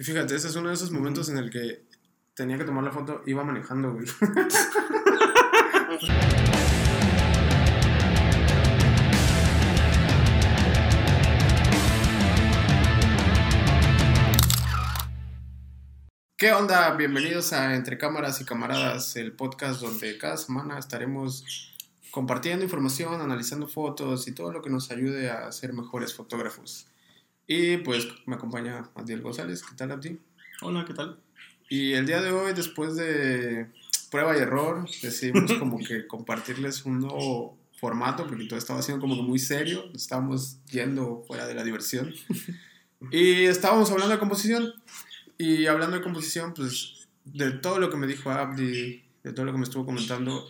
Y fíjate, ese es uno de esos momentos en el que tenía que tomar la foto, iba manejando, güey. ¿Qué onda? Bienvenidos a Entre Cámaras y Camaradas, el podcast donde cada semana estaremos compartiendo información, analizando fotos y todo lo que nos ayude a ser mejores fotógrafos. Y pues me acompaña Adiel González. ¿Qué tal, Abdi? Hola, ¿qué tal? Y el día de hoy, después de prueba y error, decidimos como que compartirles un nuevo formato, porque todo estaba siendo como que muy serio, estábamos yendo fuera de la diversión. Y estábamos hablando de composición. Y hablando de composición, pues de todo lo que me dijo Abdi, de todo lo que me estuvo comentando,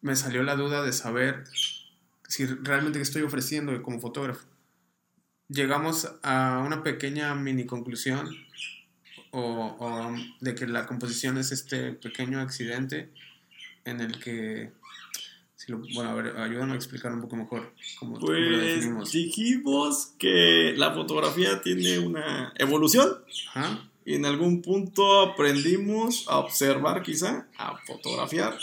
me salió la duda de saber si realmente qué estoy ofreciendo como fotógrafo. Llegamos a una pequeña mini conclusión o, o de que la composición es este pequeño accidente en el que si lo- bueno, a ver, ayúdame a explicar un poco mejor cómo, cómo lo Pues definimos. dijimos que la fotografía tiene una evolución Ajá. y en algún punto aprendimos a observar quizá, a fotografiar,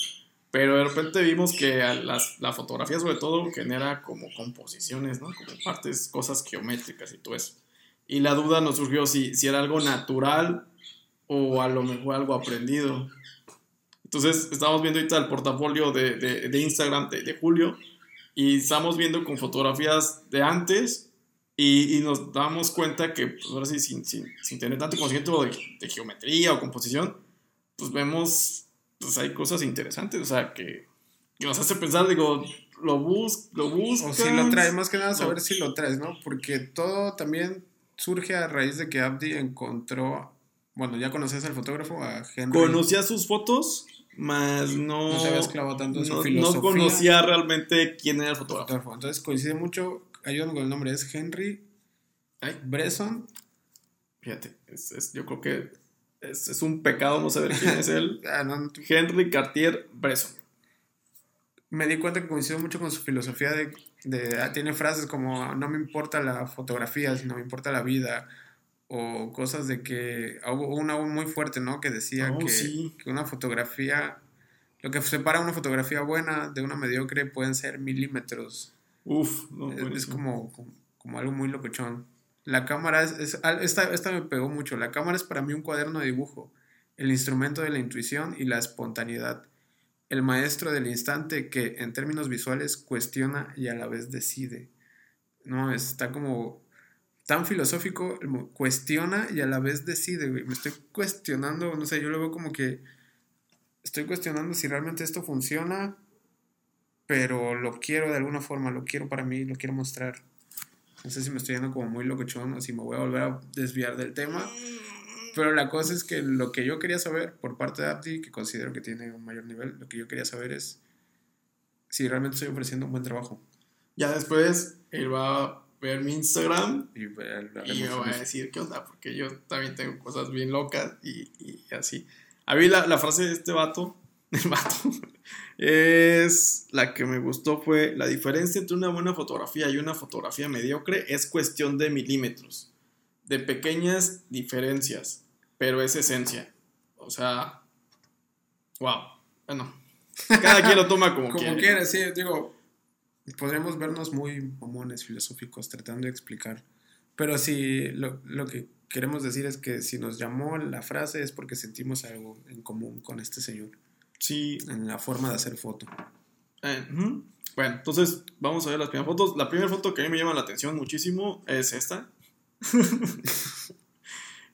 pero de repente vimos que las, la fotografía sobre todo genera como composiciones, ¿no? Como partes, cosas geométricas y todo eso. Y la duda nos surgió si, si era algo natural o a lo mejor algo aprendido. Entonces, estamos viendo ahorita el portafolio de, de- de Instagram de, de Julio y estamos viendo con fotografías de antes y, y nos damos cuenta que, pues ahora sí, sin, sin, sin tener tanto conocimiento de geometría o composición, pues vemos, pues hay cosas interesantes, o sea, que, que nos hace pensar, digo, lo, bus, lo buscas. O si lo traes, más que nada No. saber si lo traes, ¿no? Porque todo también surge a raíz de que Abdi encontró, bueno, ya conocías al fotógrafo, a Henry. Conocía sus fotos, más no... No te habías clavado tanto en su no, filosofía. no conocía realmente quién era el fotógrafo. fotógrafo. Entonces coincide mucho, ayúdame con el nombre, es Henry Ay, Bresson. fíjate, es, es- yo creo que es, es un pecado no saber quién es él. Ah, Henry Cartier Bresson. me di cuenta que coincidió mucho con su filosofía de, de- ah, tiene frases como no me importa la fotografía, sino me importa la vida o cosas de que hubo una muy fuerte, ¿no? Que decía Oh, que, sí. que una fotografía lo que separa una fotografía buena de una mediocre pueden ser milímetros. Uf, no, Es- es como, como algo muy locochón. La cámara es, esta, esta me pegó mucho. La cámara es para mí un cuaderno de dibujo, el instrumento de la intuición y la espontaneidad. El maestro del instante que en términos visuales cuestiona y a la vez decide. No, está como tan filosófico, cuestiona y a la vez decide. Me estoy cuestionando, no sé, yo lo veo como que estoy cuestionando si realmente esto funciona, pero lo quiero de alguna forma, lo quiero para mí, lo quiero mostrar. No sé si me estoy yendo como muy locochón o si me voy a volver a desviar del tema. Pero la cosa es que lo que yo quería saber por parte de Abdi, que considero que tiene un mayor nivel, lo que yo quería saber es si realmente estoy ofreciendo un buen trabajo. Ya después él va a ver mi Instagram Y, y me va a decir qué onda, porque yo también tengo cosas bien locas y, y así. A mí la, la frase de este vato, el vato, es la que me gustó fue, la diferencia entre una buena fotografía y una fotografía mediocre es cuestión de milímetros, de pequeñas diferencias, pero es esencia. O sea, wow. Bueno, cada quien lo toma como, Como quiere. quiera, sí, digo, podríamos vernos muy mamones filosóficos tratando de explicar. Pero si lo, lo que queremos decir es que si nos llamó la frase es porque sentimos algo en común con este señor Sí, en la forma de hacer foto. Eh. Bueno, entonces vamos a ver las primeras fotos. La primera foto que a mí me llama la atención muchísimo es esta.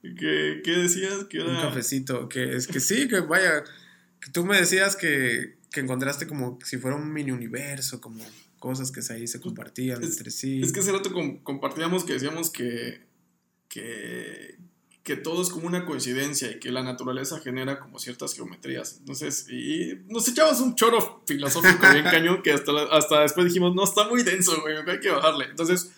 ¿Qué, qué decías? Que Un era... cafecito, que es que sí, que vaya, que tú me decías que, que encontraste como si fuera un mini universo, como cosas que ahí se compartían Es- entre sí. Es que hace rato com- compartíamos que decíamos que, que, que todo es como una coincidencia y que la naturaleza genera como ciertas geometrías. Entonces, y nos echamos un choro filosófico bien cañón que hasta, la- hasta después dijimos, no, está muy denso, güey, hay que bajarle. Entonces,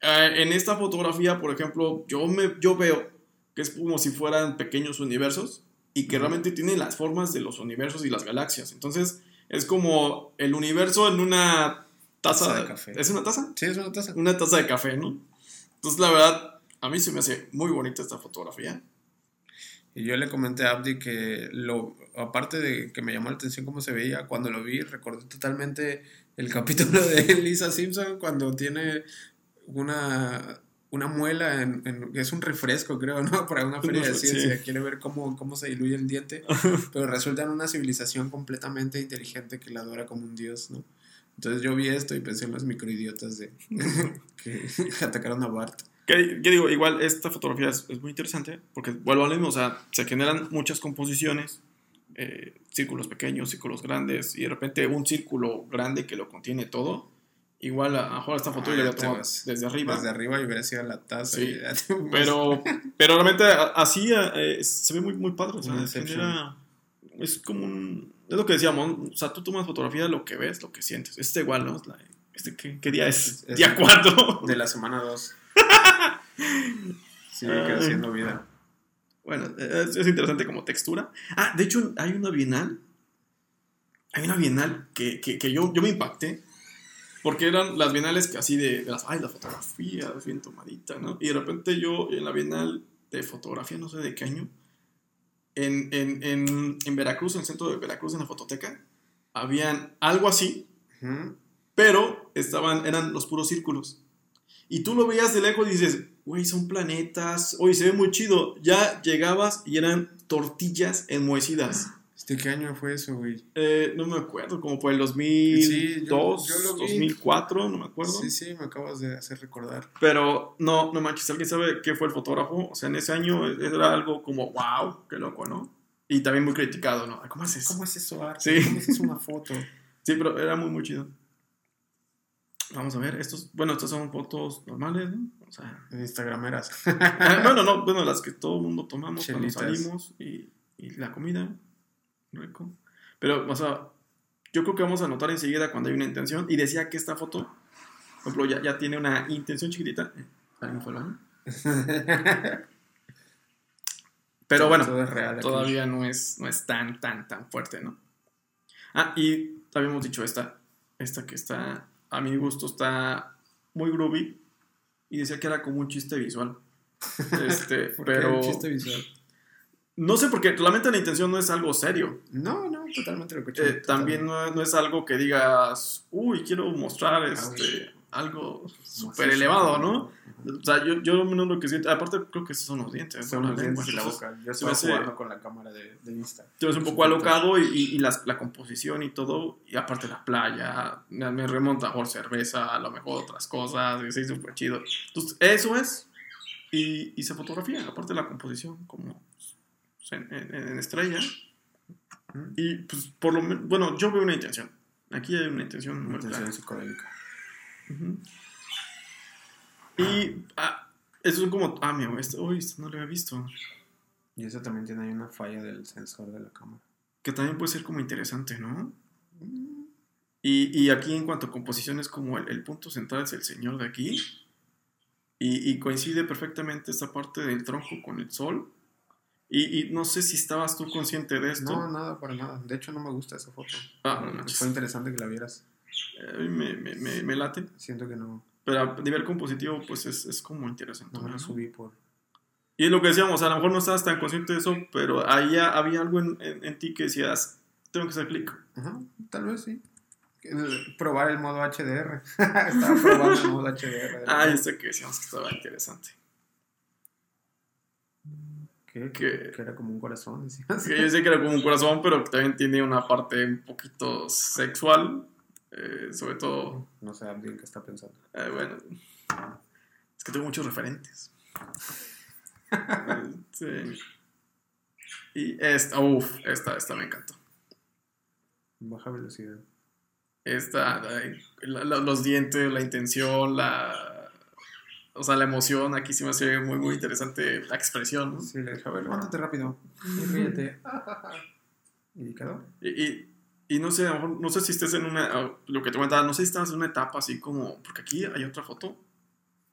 eh, en esta fotografía, por ejemplo, yo, me, yo veo que es como si fueran pequeños universos y que realmente tiene las formas de los universos y las galaxias. Entonces, es como el universo en una taza, Taza de café. ¿Es una taza? Sí, es una taza. Una taza de café, ¿no? Entonces, la verdad, A mí se me hace muy bonita esta fotografía. Y yo le comenté a Abdi que lo, aparte de que me llamó la atención cómo se veía, cuando lo vi recordé totalmente el capítulo de Lisa Simpson cuando tiene una, una muela, en, en- es un refresco creo, ¿no? Para una feria de Sí. ciencia, quiere ver cómo, cómo se diluye el diente, pero resulta en una civilización completamente inteligente que la adora como un dios, ¿no? Entonces yo vi esto y pensé en los microidiotas de que atacaron a Bart. ¿Qué, qué digo? Igual esta fotografía es, es muy interesante porque vuelvo a lo mismo, o sea, se generan muchas composiciones, eh, círculos pequeños, círculos grandes y de repente un círculo grande que lo contiene todo. Igual a, mejor esta foto Ah, la vas. desde arriba. Desde arriba y hubiera sido la taza. Sí, Pero, pero realmente así eh, se ve muy, muy padre. O sea, genera- es como un. Es lo que decíamos. O sea, tú tomas fotografía de lo que ves, lo que sientes. Este igual, ¿no? Este, ¿qué, qué día es? Es- día 4. De la semana 2. Sigue creciendo vida. Bueno, es, es interesante como textura. Ah, de hecho, hay una bienal. Hay una bienal que, que, que yo, yo me impacté. Porque eran las bienales que así de, de las, ay, la fotografía, bien tomadita, ¿no? Y de repente yo en la bienal de fotografía, no sé de qué año, en, en, en, en Veracruz, en el centro de Veracruz, en la fototeca, habían algo así, pero estaban, eran los puros círculos. Y tú lo veías de lejos y dices, güey, son planetas, oye, se ve muy chido. Ya llegabas y eran tortillas enmohecidas. ¿Este qué año fue eso, güey? Eh, no me acuerdo, como por el 2002, Sí, yo- yo lo vi. 2004, no me acuerdo. Sí, sí, me acabas de hacer recordar. Pero no, no manches, ¿alguien sabe qué fue el fotógrafo? O sea, en ese año era algo como, wow, qué loco, ¿no? Y también muy criticado, ¿no? ¿Cómo haces? ¿Cómo es eso, Art? Sí. ¿Cómo una foto? Sí, pero era muy, muy chido. Vamos a ver, estos, bueno, estas son fotos normales, ¿no? O sea, Instagrameras. Bueno, no, bueno, las que todo el mundo tomamos Chelitas. cuando salimos y, y la comida, rico. Pero, o sea, yo creo que vamos a notar enseguida cuando hay una intención. Y decía que esta foto, por ejemplo, ya, ya tiene una intención chiquitita. ¿Alguien fue al? Pero bueno, Todo es real. aquí. todavía no es, no es tan, tan, tan fuerte, ¿no? Ah, y habíamos dicho esta, esta que está, a mi gusto, está muy groovy. Y decía que era como un chiste visual. Este, ¿Por qué pero el chiste visual? no sé por qué, realmente la intención no es algo serio. No, no, totalmente lo escuché. Eh, también no, no es algo que digas, uy, quiero mostrar este, algo súper elevado, ¿no? O sea, yo, yo menos lo que siento, aparte creo que esos son los dientes. Son los La dientes y la boca. Yo estaba hace- jugando con la cámara de, de Insta. te ves un poco alocado y, y- y las- la composición y todo, y aparte la playa, me remonta por cerveza, a lo mejor otras cosas, y sí, súper chido. Entonces, eso es, y, y se fotografía, aparte la composición, como pues, en, en- en estrella, y pues por lo menos, bueno, yo veo una intención, aquí hay una intención muy Intención clara. psicodélica. Ujú. Y ah, eso es como, ah, mira, esto, uy, esto no lo había visto, Y eso también tiene ahí una falla del sensor de la cámara. que también puede ser como interesante, ¿no? Y, y aquí en cuanto a composición es como el, el punto central es el señor de aquí. Y, y coincide perfectamente esta parte del tronco con el sol. Y, y no sé si estabas tú consciente de esto. No, nada, para nada. De hecho, no me gusta esa foto. Ah, no. Fue interesante que la vieras. A mí me, me, me, me late. Siento que no, Pero a nivel compositivo, pues es, es como interesante. no me la subí por... Y es lo que decíamos, a lo mejor no estabas tan consciente de eso, pero ahí había algo en, en, en ti que decías, tengo que hacer clic. Ajá, tal vez sí. Probar el modo HDR. Estaba probando el modo HDR. Ah, ya sé que decíamos que estaba interesante. que, que- que era como un corazón. decías. Que yo sé que era como un corazón, pero que también tiene una parte un poquito sexual. Eh, sobre todo, No sé, alguien que está pensando. eh, bueno, es que tengo muchos referentes. Sí. Y esta, uff, esta, esta me encantó. Baja velocidad. Esta, la- la- los dientes, la intención, la. O sea, la emoción, aquí sí me hace muy, muy interesante la expresión, ¿no? Sí, le dije, a ver, levántate rápido. Y ríete. y quedó. Y, y, no sé, a lo mejor, no sé si estés en una, ah, lo que te comentaba, no sé si estás en una etapa así como, porque aquí hay otra foto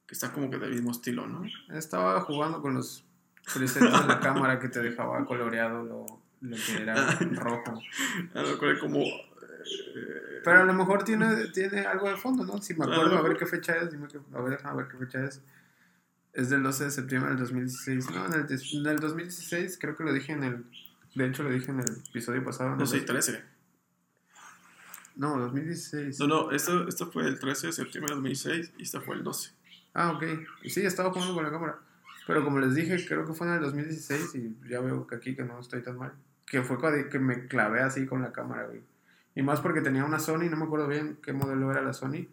que está como que del mismo estilo, ¿no? Estaba jugando con los presets de la cámara que te dejaba coloreado lo, lo que era rojo. A lo mejor como... eh, Pero a lo mejor tiene, tiene algo de fondo, ¿no? Si me acuerdo, a ver qué fecha es, dime que- a ver, ver qué fecha es. Es del 12 de septiembre del 2016. No, en el, en el 2016 creo que lo dije en el... De hecho lo dije en el episodio pasado. No el sé, dos- 13. No, 2016. No, no, esto, esto fue el 13 de septiembre de 2006 y este fue el 12. Ah, ok. Sí, estaba jugando con la cámara. Pero como les dije, creo que fue en el 2016 y ya veo que aquí que no estoy tan mal. Que fue que me clavé así con la cámara, güey. Y más porque tenía una Sony, no me acuerdo bien qué modelo era la Sony,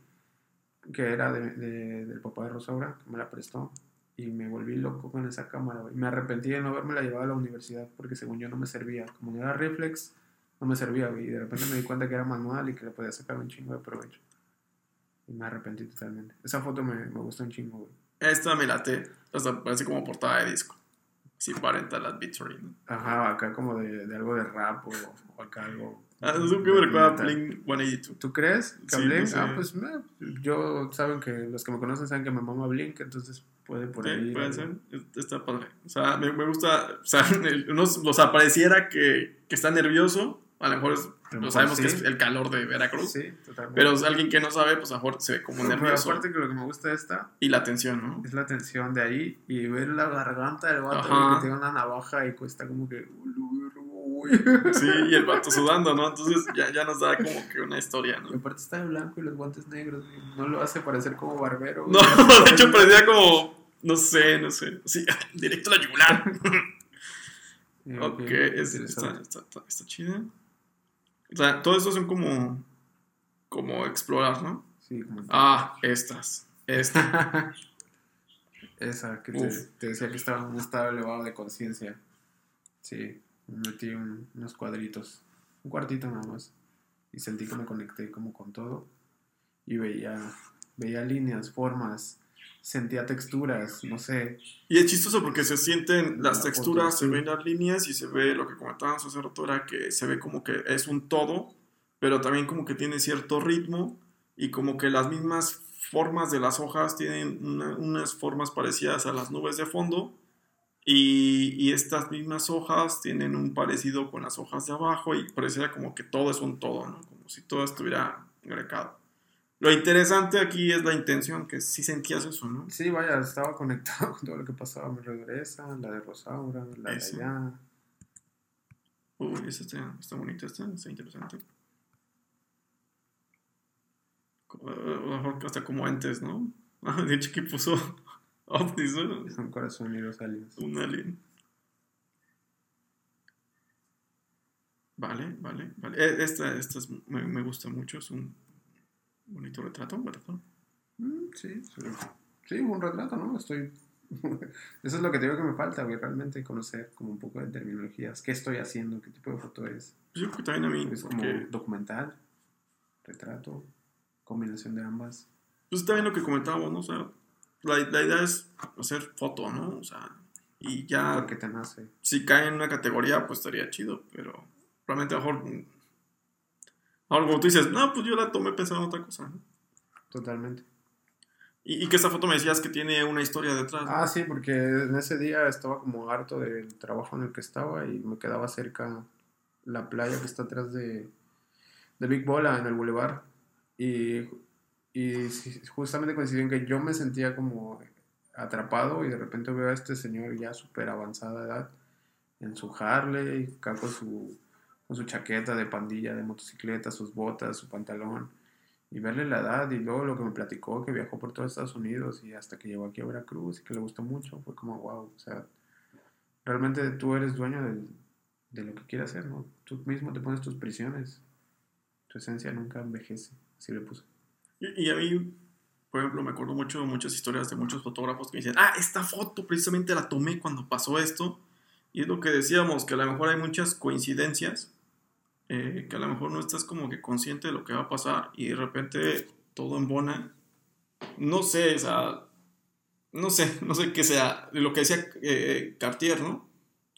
que era de, de- del papá de Rosaura, que me la prestó. Y me volví loco con esa cámara, güey. Me arrepentí de no haberme la llevado a la universidad porque según yo no me servía. Como no era reflex, no me servía, güey. Y de repente me di cuenta que era manual y que le podía sacar un chingo de provecho. Y me arrepentí totalmente. Esa foto me, me gustó un chingo, güey. Esta me late, hasta parece como portada de disco. Sí, parental advisory, ¿no? Ajá, acá como de, de algo de rap o, o acá algo. Ah, es un que me recuerda a. Blink 182. ¿Tú crees que Sí, Blink? no sé. Ah, pues me- yo, saben que los que me conocen saben que me mama Blink, entonces puede por Sí, ahí. puede ser. Es- Está padre. O sea, me, me gusta. O sea, el- unos, o sea, pareciera que, que está nervioso. A lo mejor es- lo mejor sabemos sí. que es el calor de Veracruz. Sí, totalmente. Pero es alguien que no sabe, pues a lo mejor se ve como Pero nervioso. aparte que lo que me gusta de esta Y la tensión, ¿no? es la tensión de ahí y ver la garganta del vato Ajá. que tiene una navaja y cuesta como que. Sí, y el vato sudando, ¿no? Entonces ya, ya nos da como que una historia, Y ¿no? aparte está de blanco y los guantes negros. güey. No lo hace parecer como barbero. No, de hecho parecía como. No sé, no sé. Sí, directo a la yugular. Ok, es- está, está, está, está chida. O sea, todo eso son como. Como explorar, ¿no? Sí, como. Ah, estas. Esta. Esa que te, decía que estaba en un estado elevado de conciencia. Sí, me metí un- unos cuadritos, un cuartito nada más. Y sentí que me conecté como con todo. Y veía, veía líneas, formas, sentía texturas, no sé. Y es chistoso porque se sienten las La texturas, foto, se sí. ven las líneas y se ve lo que comentábamos hace rato era que se ve como que es un todo, pero también como que tiene cierto ritmo y como que las mismas formas de las hojas tienen una- unas formas parecidas a las nubes de fondo y, y estas mismas hojas tienen un parecido con las hojas de abajo y pareciera como que todo es un todo, ¿no? Como si todo estuviera agregado. Lo interesante aquí es la intención, que sí sentías eso, ¿no? Sí, vaya, estaba conectado con todo lo que pasaba a mi alrededor. Esa, la de Rosaura, la de allá. Uy, esta está, está bonita, esta, está interesante. Co- A lo mejor hasta como antes, ¿no? Ah, de hecho que puso ovnis, ¿no? Es un corazón y los aliens. Un alien. Vale, vale, vale. Eh, Esta, esta es- me, me gusta mucho, es un bonito retrato, ¿verdad? Mm, sí, sí, sí, un retrato, ¿no? Estoy... Eso es lo que te digo que me falta, güey, realmente conocer como un poco de terminologías. ¿Qué estoy haciendo? ¿Qué tipo de foto es? Yo creo que también a mí, Es como porque documental, retrato, combinación de ambas. pues también lo que comentábamos, ¿no? O sea, la, la idea es hacer foto, ¿no? O sea, y ya... Porque te nace. si cae en una categoría, pues estaría chido, pero realmente a lo mejor. Ahora, como tú dices, no, pues yo la tomé pensando en otra cosa. ¿no? Totalmente. Y, y que esta foto me decías que tiene una historia detrás. ¿no? Ah, sí, porque en ese día estaba como harto del trabajo en el que estaba y me quedaba cerca la playa que está atrás de, de Big Bola en el Boulevard. Y, y justamente coincidió en que yo me sentía como atrapado y de repente veo a este señor ya súper avanzada edad en su Harley, acá con su, con su chaqueta de pandilla de motocicleta, sus botas, su pantalón y verle la edad y luego lo que me platicó que viajó por todo Estados Unidos y hasta que llegó aquí a Veracruz y que le gustó mucho fue como wow o sea realmente tú eres dueño del- de lo que quieras hacer no tú mismo te pones tus prisiones tu esencia nunca envejece así le puse Y, a mí, por ejemplo, me acuerdo mucho muchas historias de muchos fotógrafos que dicen, ah, esta foto precisamente la tomé cuando pasó esto. Y es lo que decíamos, que a lo mejor hay muchas coincidencias, eh, que a lo mejor no estás como que consciente de lo que va a pasar y de repente todo embona. No sé, o sea, no sé, no sé qué sea, lo que decía eh, Cartier, ¿no?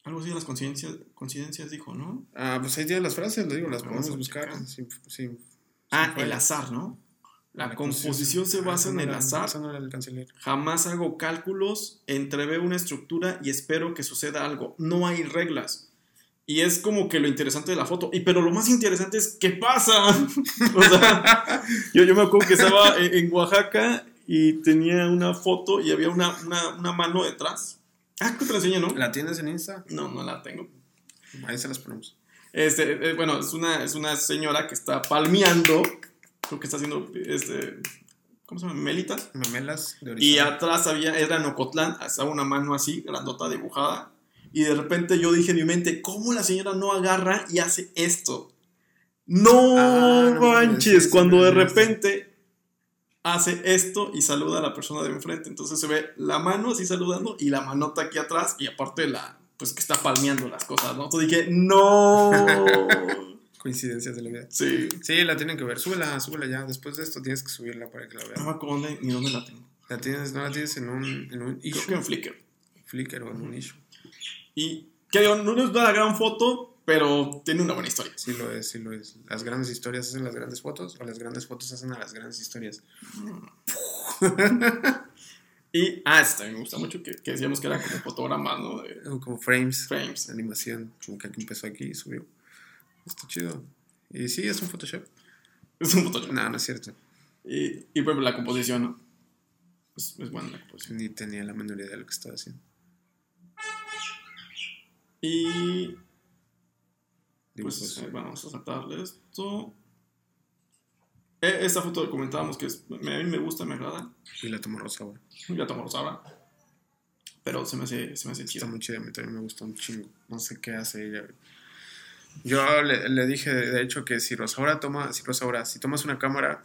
Algo así de las coincidencias, coincidencias dijo, ¿no? ah pues ahí tienes las frases le digo las podemos buscar sin, sin, Ah, el azar, ¿no? La composición se basa en el azar. Jamás hago cálculos, entreveo una estructura y espero que suceda algo. No hay reglas. Y es como que lo interesante de la foto. Y pero lo más interesante es qué pasa. o sea, yo, yo me acuerdo que estaba en, en Oaxaca y y tenía una foto y había una, una, una mano detrás. Ah, que te la enseñé, ¿no? ¿La tienes en Insta? No, no la tengo. Ahí se las ponemos. Este, eh, bueno, es una, es una señora que está palmeando. Creo que está haciendo este. ¿Cómo se llama? Melitas. Memelas de Y horizonte. atrás había, era en Ocotlán, estaba una mano así, grandota dibujada. Y de repente yo dije en mi mente, ¿cómo la señora no agarra y hace esto? No Ah, no manches, cuando de repente hace esto y saluda a la persona de enfrente. Entonces se ve la mano así saludando y la manota aquí atrás y aparte la, pues que está palmeando las cosas, ¿no? Entonces dije, no. Coincidencias de la vida. sí. Sí, la tienen que ver. Súbela, súbela ya. Después de esto tienes que subirla para que la No vean. me acuerdo ni dónde la tengo. La tienes, no la tienes en un, en un Creo issue. que en Flickr. Flickr o en un issue. Y que digo, no es una gran foto, pero tiene una buena historia. Sí lo es, sí lo es. Las grandes historias hacen las grandes fotos o las grandes fotos hacen a las grandes historias. Y, ah, este también me gusta mucho, que, que decíamos que era como fotogramas, ¿no? De Como frames, frames. animación, como que empezó aquí y subió. Está chido. Y sí, es un Photoshop. Es un Photoshop. No, no es cierto. Y, y por ejemplo, la composición, ¿no? Es, es buena la composición. Ni tenía la menor idea de lo que estaba haciendo. Y, Dibujos. pues, eh, vamos a saltarle esto. Eh, esta foto comentábamos que es- me- a mí me gusta, me agrada. y la tomó Rosa ahora. Ya tomamos ahora. Pero se me hace, se me hace Está muy chida, a mí también me gusta un chingo. No sé qué hace ella. Yo le, le dije, de hecho, que si Rosaura toma, si Rosaura, si tomas una cámara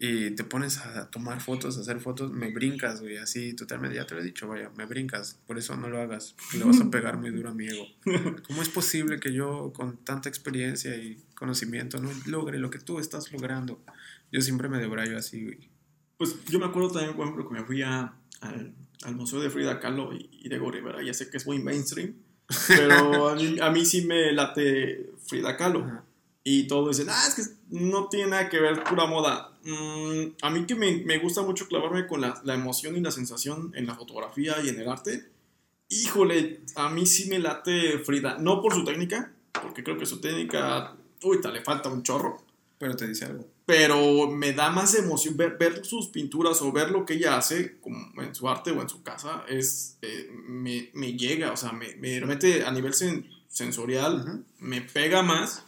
y te pones a tomar fotos, a hacer fotos, me brincas, güey, así totalmente, ya te lo he dicho, vaya, me brincas, por eso no lo hagas, porque le vas a pegar muy duro a mi ego. ¿Cómo es posible que yo, con tanta experiencia y conocimiento, no logre lo que tú estás logrando? Yo siempre me debrayo así, güey. Pues yo me acuerdo también, por ejemplo, que me fui a- al, al Museo de Frida Kahlo y, y Diego Rivera. Ya sé que es muy mainstream, pero a mí, a mí sí me late Frida Kahlo. Ajá. Y todos dicen, ah, es que no tiene nada que ver pura moda. Mm, a mí que me, me gusta mucho clavarme con la, la emoción y la sensación en la fotografía y en el arte. Híjole, a mí sí me late Frida. No por su técnica, porque creo que su técnica, uy, le falta un chorro Pero te dice algo. pero me da más emoción ver, ver sus pinturas o ver lo que ella hace como en su arte o en su casa es eh, me, me llega o sea me, me remete a nivel sen- sensorial Ujú. me pega más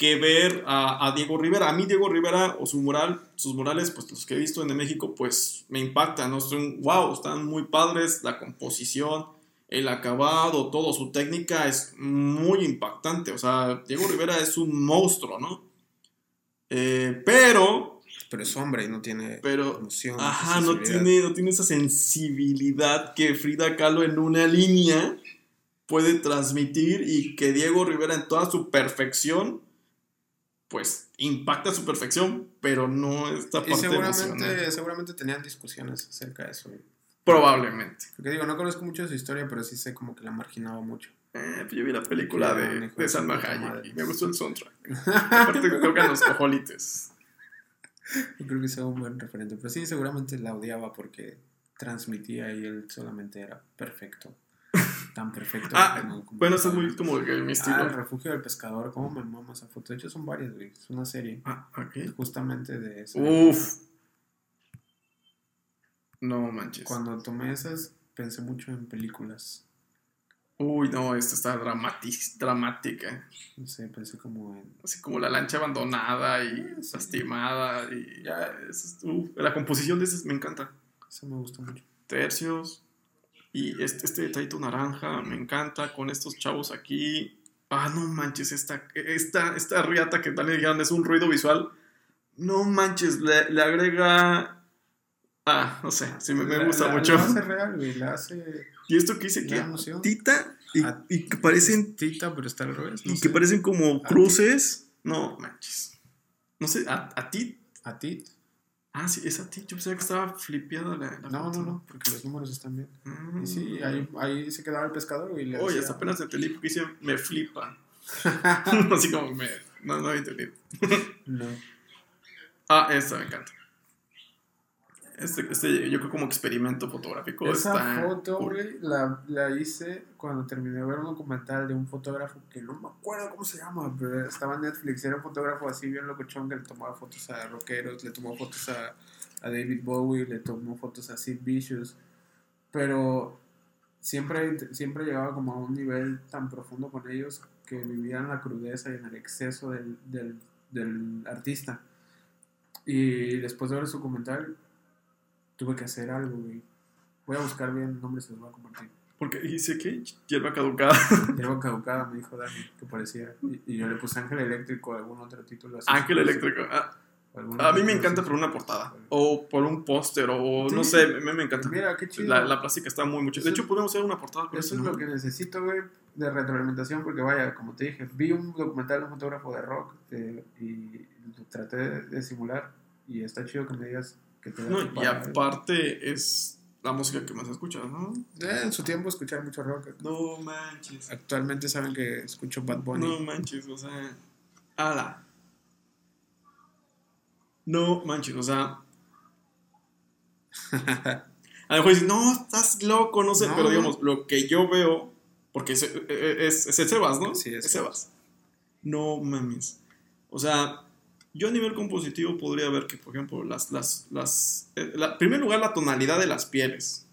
que ver a, a Diego Rivera. A mí Diego Rivera o su mural sus murales pues los que he visto en México pues me impactan no son wow están muy padres la composición el acabado todo su técnica es muy impactante. O sea Diego Rivera es un monstruo no eh, pero, Pero es hombre y no tiene pero, emoción. ajá, no tiene, no tiene esa sensibilidad que Frida Kahlo en una línea puede transmitir y que Diego Rivera en toda su perfección, pues impacta su perfección, pero no esta Y parte emocional. seguramente, seguramente tenían discusiones acerca de eso. Probablemente. Porque digo, no conozco mucho de su historia, pero sí sé como que la marginaba mucho. Eh, pues yo vi la película de, de de Salma Hayek y me gustó el soundtrack. Aparte tocan los cojolites. Yo creo que sea un buen referente. Pero sí, seguramente la odiaba porque transmitía y él solamente era perfecto. Tan perfecto. Ah, como- como- Bueno, eso es muy como que mi estilo. Ah, el refugio del pescador. ¿Cómo me mama esa foto? De hecho, son varias, güey. Es una serie Ah, ok. justamente de eso. Uf. No manches. Cuando tomé esas, pensé mucho en películas. Uy, no, esta está dramática. No sé, pensé como en. Así como la lancha abandonada y Ah, sí. lastimada. Y ya, es- la composición de esas me encanta. Eso me gustó mucho. Tercios. Y este, este detallito naranja me encanta con estos chavos aquí. Ah, no manches, esta, esta, esta riata que tal dijeron es un ruido visual. No manches, le, le agrega. Ah, no sé, sí me, me gusta la- mucho. La hace real, güey. La hace. Y esto que dice que tita y, Ah, y que parecen Tita, pero está al revés. no y sé. que parecen como A cruces. No manches. No sé, a, a ti. A ti. Ah, sí, es a ti. Yo pensaba que estaba flipeada la, la No, foto. no, no, porque los números están bien. Mm. Y sí, ahí, ahí se quedaba el pescador, y le Oye, hasta apenas entendí porque dice me flipa. Así como me. No, no entendido. No. Ah, esta me encanta. Este, este yo creo como experimento fotográfico. Esa está foto, cool. güey, la, la hice cuando terminé de ver un documental de un fotógrafo que no me acuerdo cómo se llama, pero estaba en Netflix. Era un fotógrafo así bien locochón que le tomaba fotos a rockeros, le tomó fotos a, a David Bowie, le tomó fotos a Sid Vicious, pero siempre, siempre llegaba como a un nivel tan profundo con ellos que vivían la crudeza y en el exceso del, del, del artista. Y después de ver su documental, tuve que hacer algo, güey. Voy a buscar bien el nombre, se los voy a compartir. Porque dice que hierba caducada. Hierba caducada, me dijo Dani, que parecía. Y, y yo le puse Ángel Eléctrico, algún otro título así. Ángel eléctrico. Ah, a mí me encanta por una portada. O por un póster. O no Sí. sé, me, me encanta. Mira, qué chido. La, la plástica está muy mucho. De hecho, podemos hacer una portada con Eso es ¿no? lo que necesito, güey, de retroalimentación, porque vaya, como te dije, vi un documental de un fotógrafo de rock eh, y lo traté de, de simular y está chido que me digas que te da No, y aparte es la música que más escuchas, ¿no? Eh, en su tiempo escuchar mucho rock. No manches. Actualmente saben que escucho Bad Bunny. No manches, o sea. Ala. No manches, o sea. A lo mejor dicen, no, estás loco, no sé, No. pero digamos, lo que yo veo, porque es, es, es el Sebas, ¿no? Sí, es Sebas. No mames. O sea, yo a nivel compositivo podría ver que, por ejemplo, las, las, las, eh, la- en primer lugar, la tonalidad de las pieles.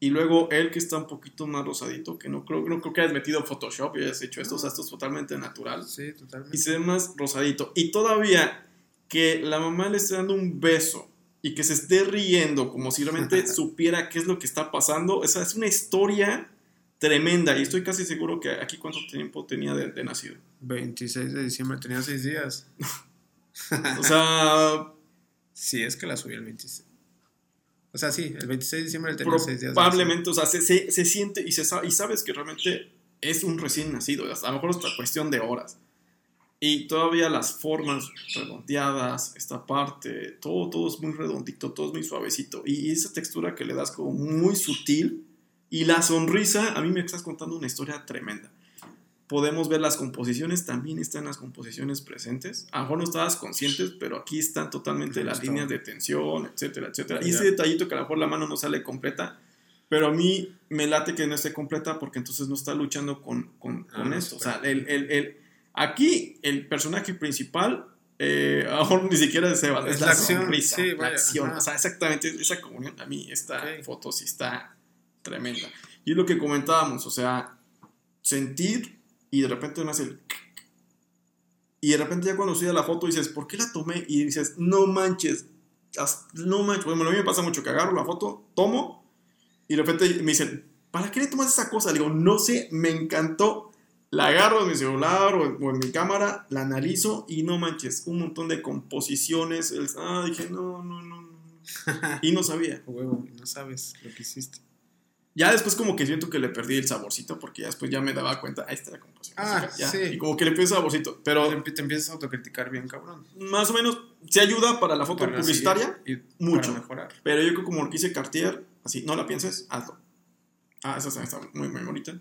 Y luego él que está un poquito más rosadito, que no creo, no creo que hayas metido Photoshop y hayas hecho esto, o sea, esto es totalmente natural. Sí, totalmente. Y se ve más rosadito. Y todavía que la mamá le esté dando un beso y que se esté riendo como si realmente supiera qué es lo que está pasando. Esa es una historia tremenda. Y estoy casi seguro que aquí cuánto tiempo tenía de, de nacido. 26 de diciembre tenía 6 días. O sea, Sí, es que la subí el 26. O sea, sí, el 26 de diciembre tenía 6 días. probablemente, o sea, se, se- se siente y, se y sabes que realmente es un recién nacido. A lo mejor es una cuestión de horas. Y todavía las formas redondeadas, esta parte, todo, todo es muy redondito, todo es muy suavecito. Y esa textura que le das como muy sutil. Y la sonrisa, a mí me estás contando una historia tremenda. Podemos ver las composiciones, también están las composiciones presentes. A lo mejor no estabas conscientes, pero aquí están totalmente Me las líneas de tensión, etcétera, etcétera. Y ese detallito que a lo mejor la mano no sale completa, pero a mí me late que no esté completa porque entonces no está luchando con, con, Ah, con esto. O sea, el, el- el- aquí el personaje principal, eh, a lo mejor ni siquiera es Seba, es, Es la, la acción, sonrisa, sí, la acción. ajá. O sea, exactamente esa comunión. A mí esta Ok. foto sí está tremenda. Y es lo que comentábamos, o sea, sentir y de repente me hace el... Y de repente ya cuando subí la foto dices, ¿por qué la tomé? Y dices, no manches, no manches. Bueno, a mí me pasa mucho que agarro la foto, tomo y de repente me dicen, ¿para qué le tomas esa cosa? Le digo, no sé, me encantó. La agarro en mi celular o en, o en mi cámara, la analizo y no manches, un montón de composiciones. el- ah, dije, no, no, no, no. Y no sabía. Huevo, no sabes lo que hiciste. Ya después como que siento que le perdí el saborcito porque ya después ya me daba cuenta, ahí está la composición. Ah, ya, sí. Y como que le perdí el saborcito. Pero Te, te empiezas a autocriticar bien, cabrón. más o menos se ayuda para la foto Para publicitaria, y mucho. Para mejorar. pero yo creo como lo que hice Cartier, así, no la pienses, hazlo. Ah, esa está- está muy, muy bonita.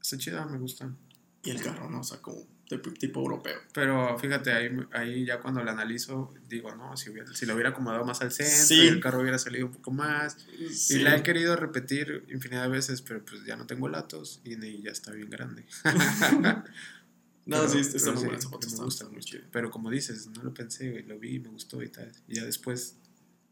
Está chida, me gusta. Y el carro, ¿no? O sea, como de tipo europeo. Pero fíjate, ahí, ahí ya cuando lo analizo, digo, no, si, hubiera, si lo hubiera acomodado más al centro, Sí. el carro hubiera salido un poco más. Sí. Y la he querido repetir infinidad de veces, pero pues ya no tengo latos y ni- ya está bien grande. No, Pero- sí, está muy sí, buena esa foto, me está, gusta chida. Pero como dices, no lo pensé, güey, lo vi, me gustó y tal. Y ya después.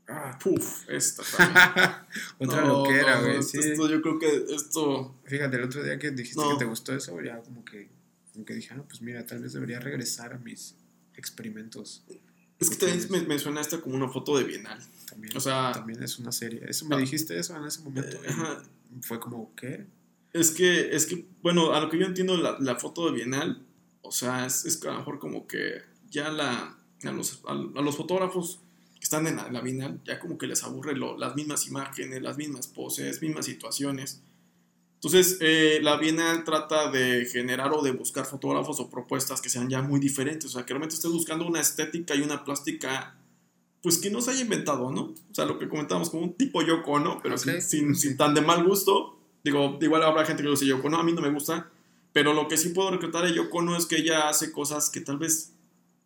ah, Puf, esta. Otra No, loquera, no, güey. esto- sí. esto yo creo que esto... Fíjate, el otro día que dijiste No. que te gustó eso, ya como que, como que dije, ah, pues mira, tal vez debería regresar a mis experimentos Es que también me, me suena esta como una foto de Bienal. también. O sea- también es una serie. Eso me Ah. dijiste eso en ese momento. Eh, fue como, ¿qué? Es que, es que, bueno, a lo que yo entiendo, la, la foto de Bienal, o sea, es, es a lo mejor como que ya la, a, los, a, a los fotógrafos que están en la, en la Bienal, ya como que les aburre lo- las mismas imágenes, las mismas poses, mismas situaciones. Entonces, eh, la Bienal trata de generar o de buscar fotógrafos o propuestas que sean ya muy diferentes, o sea, que realmente estés buscando una estética y una plástica, pues que no se haya inventado, ¿no? O sea, lo que comentábamos, como un tipo Yoko, ¿no? Pero sin- sin, tan de mal gusto. Digo, igual habrá gente que lo dice Yoko, no, a mí no me gusta. Pero lo que sí puedo recretar de Yoko no es que ella hace cosas que tal vez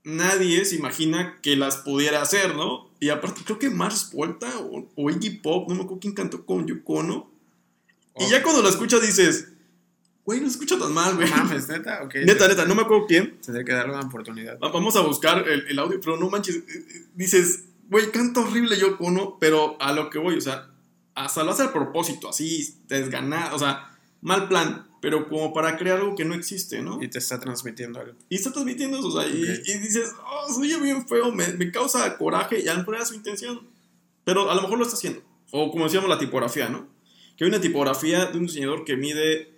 nadie se imagina que las pudiera hacer, ¿no? Y aparte, creo que Mars Volta o, o Iggy Pop, no me acuerdo quién cantó con Yoko Ono. Y ya cuando lo escuchas dices, güey, no escucha tan mal, güey. mames, neta, ok. Neta, neta, no me acuerdo quién. Tendré que darle una oportunidad. Va- Vamos a buscar el, el audio, pero no manches, eh, eh, dices, güey, canta horrible Yoko Ono, pero a lo que voy, o sea, hasta lo hace a propósito, así, desganado, o sea, mal plan, pero como para crear algo que no existe, ¿no? Y te está transmitiendo algo. Y está transmitiendo eso, o sea, y, dices, oh, soy bien feo, me, me causa coraje, y a lo mejor era su intención, pero a lo mejor lo está haciendo. O como decíamos, la tipografía, ¿no? Que hay una tipografía de un diseñador que mide,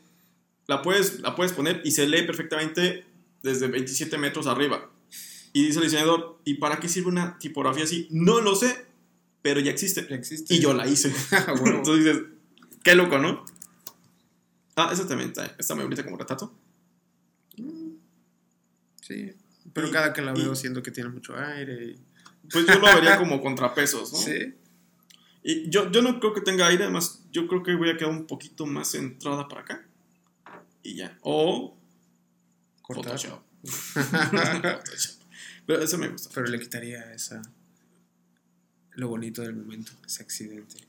la puedes, la puedes poner y se lee perfectamente desde 27 metros arriba. Y dice el diseñador, ¿y para qué sirve una tipografía así? No lo sé, pero ya existe. Ya existe. Y yo la hice. Ah. Entonces dices, qué loco, ¿no? Ah, esa también está, está muy bonita como retrato. Sí. Pero Y- cada que la y- veo siento que tiene mucho aire. y- Pues yo lo vería como contrapesos, ¿no? Sí. Y yo, yo no creo que tenga aire, además yo creo que voy a quedar un poquito más centrada para acá. Y ya. O Cortar. Photoshop. Photoshop. Pero eso me gusta. Pero le quitaría esa. Lo bonito del momento, ese accidente.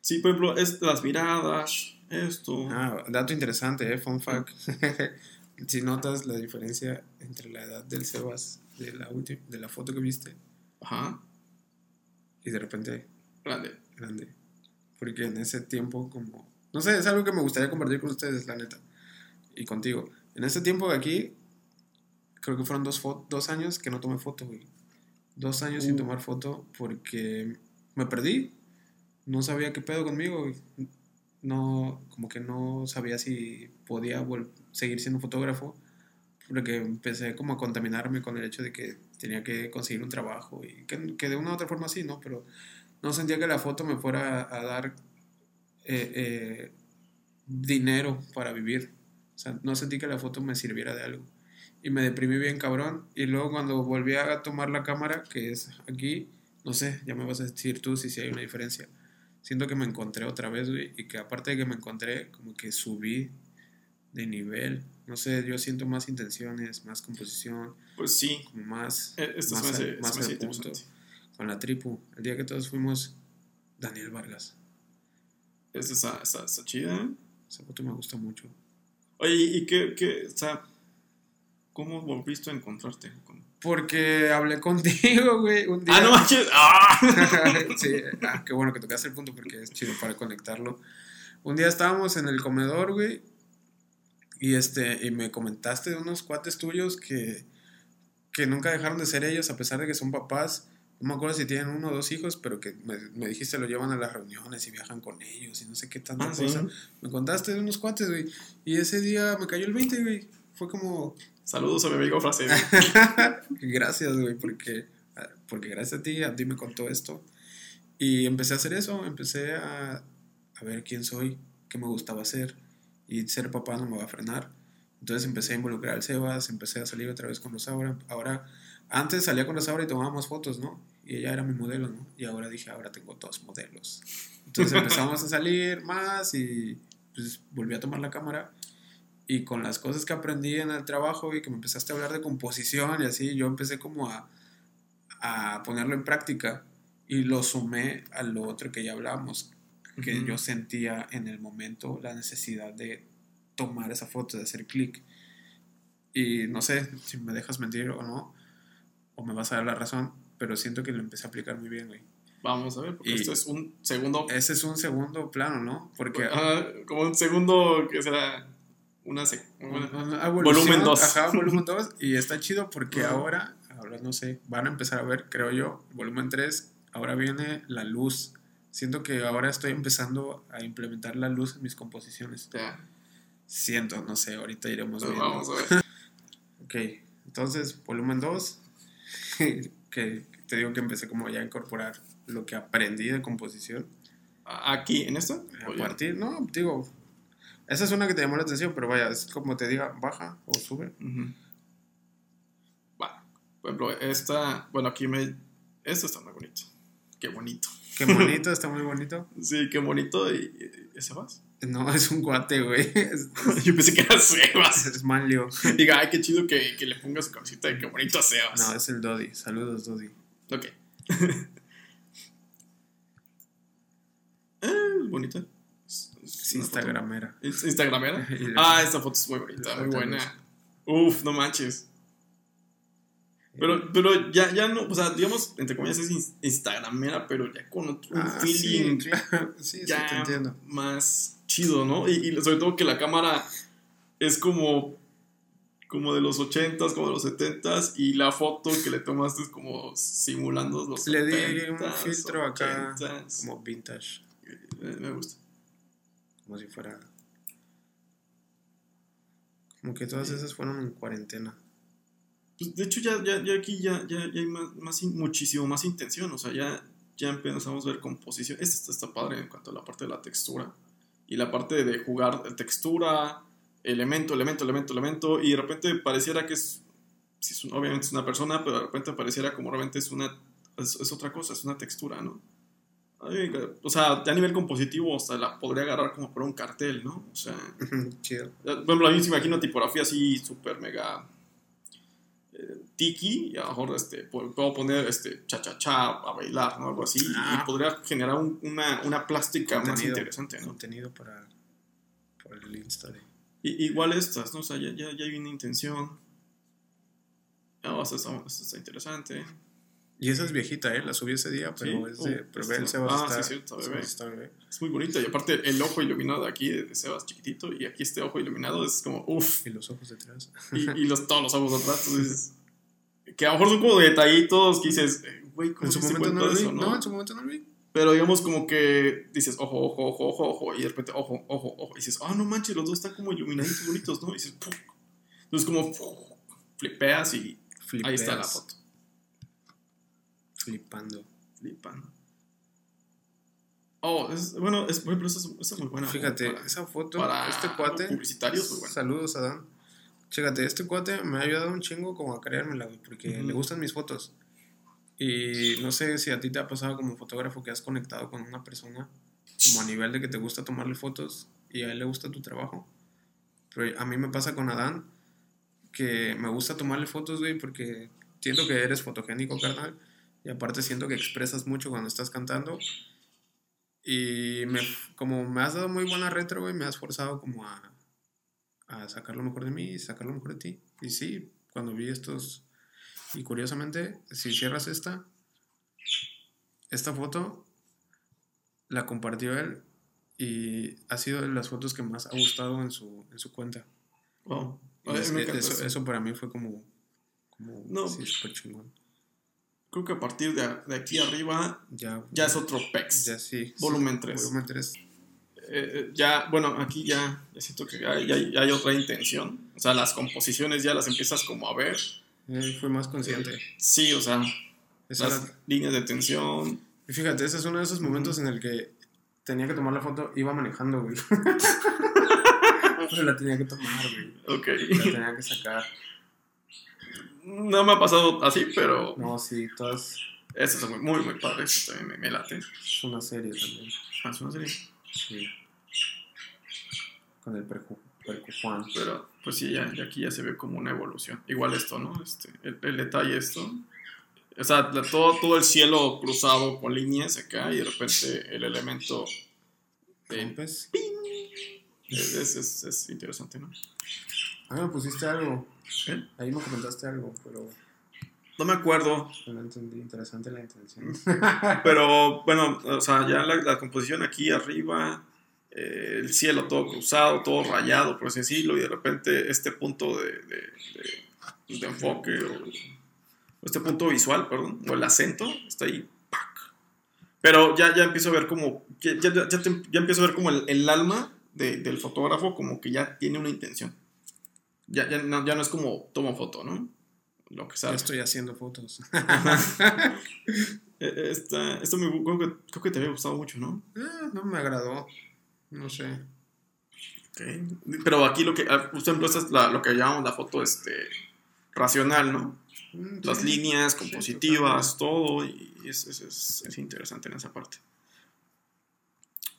Sí, por ejemplo, es las miradas, esto. Ah, dato interesante, ¿eh? Fun fact. si notas la diferencia entre la edad del Sebas de la, última, de la foto que viste Ajá. y de repente Grande. grande. Porque en ese tiempo, como. No sé, es algo que me gustaría compartir con ustedes, la neta. Y contigo. En ese tiempo de aquí, creo que fueron dos, dos años que no tomé foto, güey. Dos años sin Uh. tomar foto porque me perdí. No sabía qué pedo conmigo, güey. No, como que no sabía si podía seguir siendo fotógrafo. Porque empecé como a contaminarme con el hecho de que tenía que conseguir un trabajo. Y que, que de una u otra forma sí, ¿no? Pero no sentía que la foto me fuera a dar eh, eh, dinero para vivir. O sea, no sentí que la foto me sirviera de algo. Y me deprimí bien cabrón. Y luego cuando volví a tomar la cámara, que es aquí, no sé, ya me vas a decir tú si sí hay una diferencia. Siento que me encontré otra vez, güey. Y que aparte de que me encontré, como que subí de nivel. No sé, yo siento más intenciones, más composición, Pues sí. como más, Eh, Esto más, se me hace, al- más se me hace. Con la tripu. El día que todos fuimos, Daniel Vargas. Esta está, está, está chida. Esa foto me gusta mucho. Oye, ¿y qué, qué, o sea, cómo volviste a encontrarte? con- Porque hablé contigo, güey, un día. Ah, no manches. ¡Ah! sí, ah, qué bueno que tocaste el punto porque es chido para conectarlo. Un día estábamos en el comedor, güey, y este, y me comentaste de unos cuates tuyos que, que nunca dejaron de ser ellos a pesar de que son papás. No me acuerdo si tienen uno o dos hijos, pero que me, me dijiste lo llevan a las reuniones y viajan con ellos y no sé qué tanta Ah, sí. Me contaste de unos cuates, güey. Y ese día me cayó el 20, güey. Fue como, Saludos a mi amigo Frase. gracias, güey, porque, porque gracias a ti, a ti me contó esto. Y empecé a hacer eso, empecé a, a ver quién soy, qué me gustaba hacer. Y ser papá no me va a frenar. Entonces empecé a involucrar al Sebas, empecé a salir otra vez con Rosaura. Ahora, antes salía con Rosaura y tomábamos fotos, ¿no? Y ella era mi modelo, ¿no? Y ahora dije, ahora tengo dos modelos. Entonces empezamos a salir más y pues volví a tomar la cámara. Y con las cosas que aprendí en el trabajo y que me empezaste a hablar de composición y así, yo empecé como a, a ponerlo en práctica y lo sumé a lo otro que ya hablamos, que Ujú. yo sentía en el momento la necesidad de tomar esa foto, de hacer clic. Y no sé si me dejas mentir o no, o me vas a dar la razón, pero siento que lo empecé a aplicar muy bien, güey. Vamos a ver, porque Y- esto es un segundo. Ese es un segundo plano, ¿no? Porque... Ah, como un segundo que será una, sec- una- Una Volumen dos. Ajá, volumen 2. Y está chido porque Ajá. ahora, ahora no sé, van a empezar a ver, creo yo, volumen 3. Ahora viene la luz. Siento que ahora estoy empezando a implementar la luz en mis composiciones. Ya, Siento, no sé, ahorita iremos viendo. vamos a ver. Ok, entonces, volumen 2. que te digo que empecé como ya a incorporar lo que aprendí de composición. Aquí, en esto. A partir, no, digo, esa es una que te llamó la atención, pero vaya, es como te diga, baja o sube. Va. Por ejemplo, esta. Bueno, aquí me. Esto está muy bonito. Qué bonito. Qué bonito, está muy bonito. Sí, qué bonito. ¿Y, y- ese vas? No, es un cuate, güey. Yo pensé que era Sebas. es Manlio. Diga, ay, qué chido que, que le pongas su camiseta de qué bonito Sebas. No, es el Dodi. Saludos, Dodi. Ok. eh, es bonita. Foto- Instagramera. ¿Es Instagramera? Ah, esta foto es muy bonita, muy buena. Uf, no manches. Pero, pero ya, ya no, o sea, digamos, entre comillas es ins- instagramera, pero ya con otro un Ah, feeling sí, claro. Sí, sí, ya te entiendo. más chido, ¿no? Y, y sobre todo que la cámara es como, como de los 80s, como de los 70s, y la foto que le tomaste es como simulando los Le di un 70s, filtro acá 80s. como vintage, Eh, me gusta. como si fuera... Como que todas esas fueron en cuarentena. Pues, de hecho, ya, ya, ya aquí ya, ya, ya hay más, más in- muchísimo más intención. O sea, ya, ya empezamos a ver composición. Esto está, está padre en cuanto a la parte de la textura. Y la parte de jugar textura, elemento, elemento, elemento, elemento. Y de repente pareciera que es. sí es un- obviamente es una persona, pero de repente pareciera como realmente es una. Es, es otra cosa, es una textura, ¿no? Ay, o sea, ya a nivel compositivo, hasta la podría agarrar como por un cartel, ¿no? O sea. Por ejemplo, a mí se me imagino tipografía así súper mega tiki y a lo mejor este, pu- puedo poner este cha cha cha a bailar, ¿no? Algo así Ah. y podría generar un- una, una plástica más Contenido. interesante, ¿no? Contenido para, para el Insta de... Y, igual estas, ¿no? O sea, ya, ya, ya hay una intención. Ah, esto está, esto está interesante. Y esa es viejita, ¿eh? La subí ese día, pero Sí. es de... Oh, pero el Sebas ah, está... sí, cierto, bebé. Está bebé. Es muy bonita y aparte el ojo iluminado aquí de, Sebas chiquitito y aquí este ojo iluminado es como uff. Y los ojos detrás. y, y los, todos los ojos atrás. Entonces, que a lo mejor son como detallitos que dices, eh, güey, ¿cómo En su momento no de vi. eso, No, en su momento no lo vi. Pero digamos como que dices, ojo, ojo, ojo, ojo, ojo, y de repente, ojo, ojo, ojo, y dices, ah, no manches, los dos están como iluminaditos bonitos, ¿no? Y dices, ¡pum! entonces como flipeas y ahí está la foto. Flipando. Flipando. Oh, es, bueno, es, por ejemplo, esa es, esa es muy buena. Fíjate, para- esa foto, para este cuate. publicitarios, muy buena. Saludos, Adán. Chécate, este cuate me ha ayudado un chingo como a creérmela, güey, porque Ujú. le gustan mis fotos. Y no sé si a ti te ha pasado como fotógrafo que has conectado con una persona, como a nivel de que te gusta tomarle fotos y a él le gusta tu trabajo. Pero a mí me pasa con Adán que me gusta tomarle fotos, güey, porque siento que eres fotogénico, carnal. Y aparte siento que expresas mucho cuando estás cantando. Y me, como me has dado muy buena retro, güey, me has forzado como a, a sacar lo mejor de mí y sacar lo mejor de ti. Y sí, cuando vi estos... Y curiosamente, si cierras esta, esta foto la compartió él y ha sido de las fotos que más ha gustado en su, en su cuenta. Wow. Y A mí es- eso, eso. para mí fue como... como No. sí, súper chingón. Creo que a partir de, de aquí arriba Ya, ya es otro pex. Ya sí. Volumen sí, tres. Volumen 3. Eh, eh, ya, bueno, aquí ya, siento que hay, ya hay- ya hay otra intención. O sea, las composiciones ya las empiezas como a ver. Eh, fui más consciente. Sí, o sea, Esa las era- líneas de tensión. Y fíjate, ese es uno de esos momentos en el que tenía que tomar la foto, iba manejando, güey. Pero la tenía que tomar, güey. Ok. La tenía que sacar. No me ha pasado así, pero No, sí, todas. eso es muy, muy, muy padre. Eso también me, me late. Es una serie también. Ah, es una serie. Sí. Con el percu, percu Juan. Pero, pues sí, ya, ya aquí ya se ve como una evolución. Igual esto, ¿no? Este, el, el detalle esto. O sea, todo, todo el cielo cruzado con líneas acá y de repente el elemento de- es, es- es interesante, ¿no? Ah, me pusiste algo. ¿Eh? Ahí me comentaste algo, pero No me acuerdo, no entendí. Interesante la intención. pero bueno, o sea, ya la, la composición aquí arriba, eh, el cielo todo cruzado, todo rayado, por así decirlo, y de repente este punto de, de, de- de enfoque, o este punto visual, perdón, o el acento, está ahí. ¡pac! Pero ya, ya empiezo a ver como, ya, ya, ya te- ya empiezo a ver como el, el alma de- del fotógrafo como que ya tiene una intención. Ya, ya, no, ya no es como toma foto, ¿no? Lo que sabes. estoy haciendo fotos. Esta, esto me, creo, que, creo que te había gustado mucho, ¿no? Ah, no me agradó. No sé. Ok. Pero aquí lo que, ah, por ejemplo, esta es la- lo que llamamos la foto este, racional, ¿no? Mm, Las líneas Sí, compositivas, todo, y es, es, es, es interesante en esa parte.